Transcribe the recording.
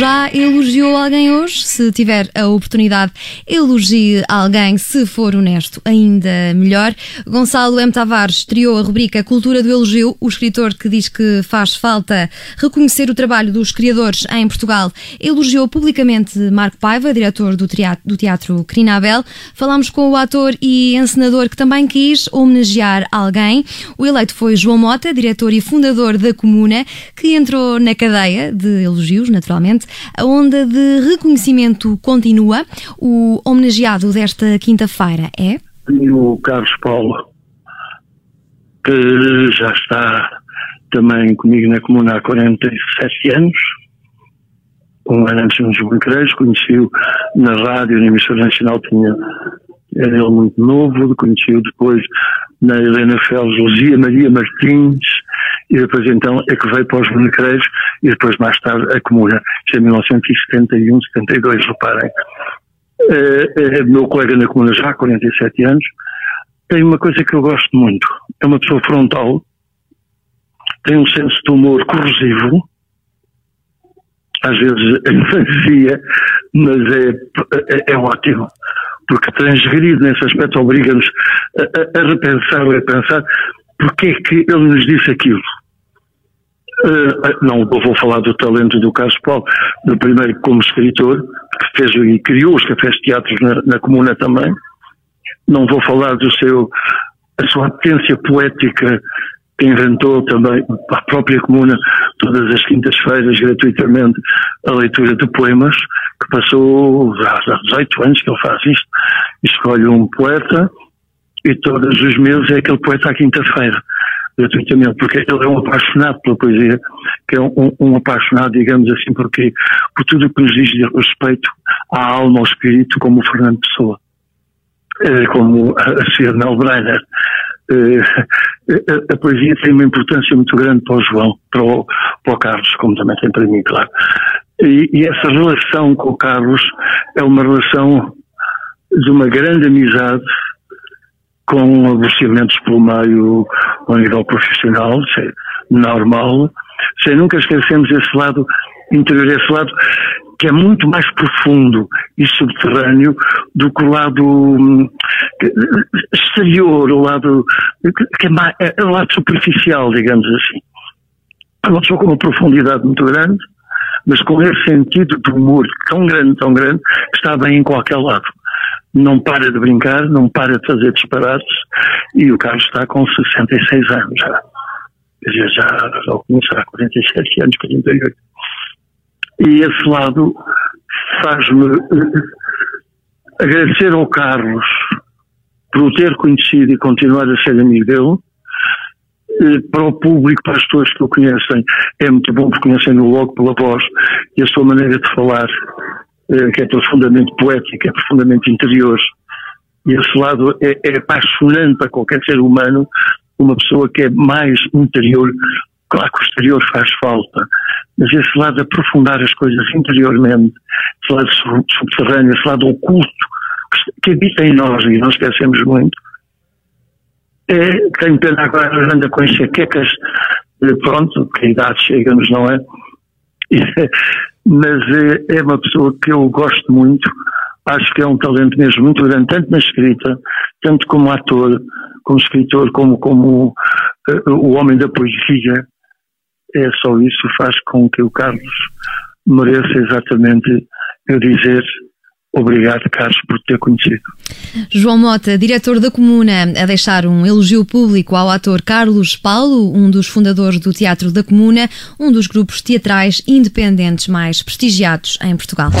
já elogiou alguém hoje? Se tiver a oportunidade, elogie alguém, se for honesto, ainda melhor. Gonçalo M. Tavares estreou a rubrica Cultura do Elogio, o escritor que diz que faz falta reconhecer o trabalho dos criadores em Portugal. Elogiou publicamente Marco Paiva, diretor do Teatro, do teatro Crinabel. Falámos com o ator e encenador que também quis homenagear alguém. O eleito foi João Mota, diretor e fundador da Comuna, que entrou na cadeia de elogios, naturalmente. A onda de reconhecimento continua. O homenageado desta quinta-feira é? O Carlos Paulo, que já está também comigo na Comuna há 47 anos. Um ano antes nos Buncreiros, conheci-o na rádio, na emissora nacional, tinha, era ele muito novo, conheci-o depois na Helena Feles, Luzia Maria Martins, e depois então é que veio para os Buncreiros, e depois mais tarde a Comuna, isto é 1971, 72, reparem. É, meu colega na Comuna já há 47 anos, tem uma coisa que eu gosto muito, é uma pessoa frontal, tem um senso de humor corrosivo, às vezes enfia, mas é, é, é, ótimo, porque transgredir nesse aspecto obriga-nos a, a, a, repensar, a pensar porque é que ele nos disse aquilo. Uh, não vou falar do talento do Carlos Paulo, do primeiro como escritor, que fez e criou os cafés teatros na, na comuna também. Não vou falar do seu, a sua potência poética que inventou também a própria comuna todas as quintas-feiras gratuitamente a leitura de poemas, que passou há 18 anos que ele faz isto, escolhe um poeta e todos os meses é aquele poeta à quinta-feira, gratuitamente, porque ele é um apaixonado pela poesia, que é um, um apaixonado, digamos assim, porque, por tudo o que nos diz de respeito à alma, ao espírito, como o Fernando Pessoa, eh, como a Sra. Mel Breiner, eh, a, a, poesia tem uma importância muito grande para o João, para o, para o Carlos, como também tem para mim, claro. E, e, essa relação com o Carlos é uma relação de uma grande amizade, com aborrecimentos pelo meio ao nível profissional, é normal, sem nunca esquecermos esse lado interior, esse lado que é muito mais profundo e subterrâneo do que o lado hum, exterior, o lado que é, mais, é, é o lado superficial, digamos assim. É uma pessoa com uma profundidade muito grande, mas com esse sentido de humor tão grande, tão grande, que está bem em qualquer lado. Não para de brincar, não para de fazer disparates, e o Carlos está com 66 anos já. Quer dizer, já, já começar há 47 anos, 48. E esse lado faz-me eh, agradecer ao Carlos por o ter conhecido e continuar a ser amigo dele. Eh, para o público, para as pessoas que o conhecem, é muito bom porque conhecem-no logo pela voz e a sua maneira de falar, que é profundamente poética, é profundamente interior. E esse lado é, é apaixonante para qualquer ser humano, uma pessoa que é mais interior. Claro que o exterior faz falta, mas esse lado de aprofundar as coisas interiormente, esse lado subterrâneo, esse lado oculto, que habita em nós e não esquecemos muito, é, tenho pena agora anda com enxaquecas, pronto, que a idade chega-nos, não é? mas é, é uma pessoa que eu gosto muito, acho que é um talento mesmo muito grande, tanto na escrita, tanto como ator, como escritor, como, como uh, o homem da poesia, é só isso faz com que o Carlos mereça exatamente eu dizer Obrigado, Carlos, por ter conhecido. João Mota, diretor da Comuna, a deixar um elogio público ao ator Carlos Paulo, um dos fundadores do Teatro da Comuna, um dos grupos teatrais independentes mais prestigiados em Portugal.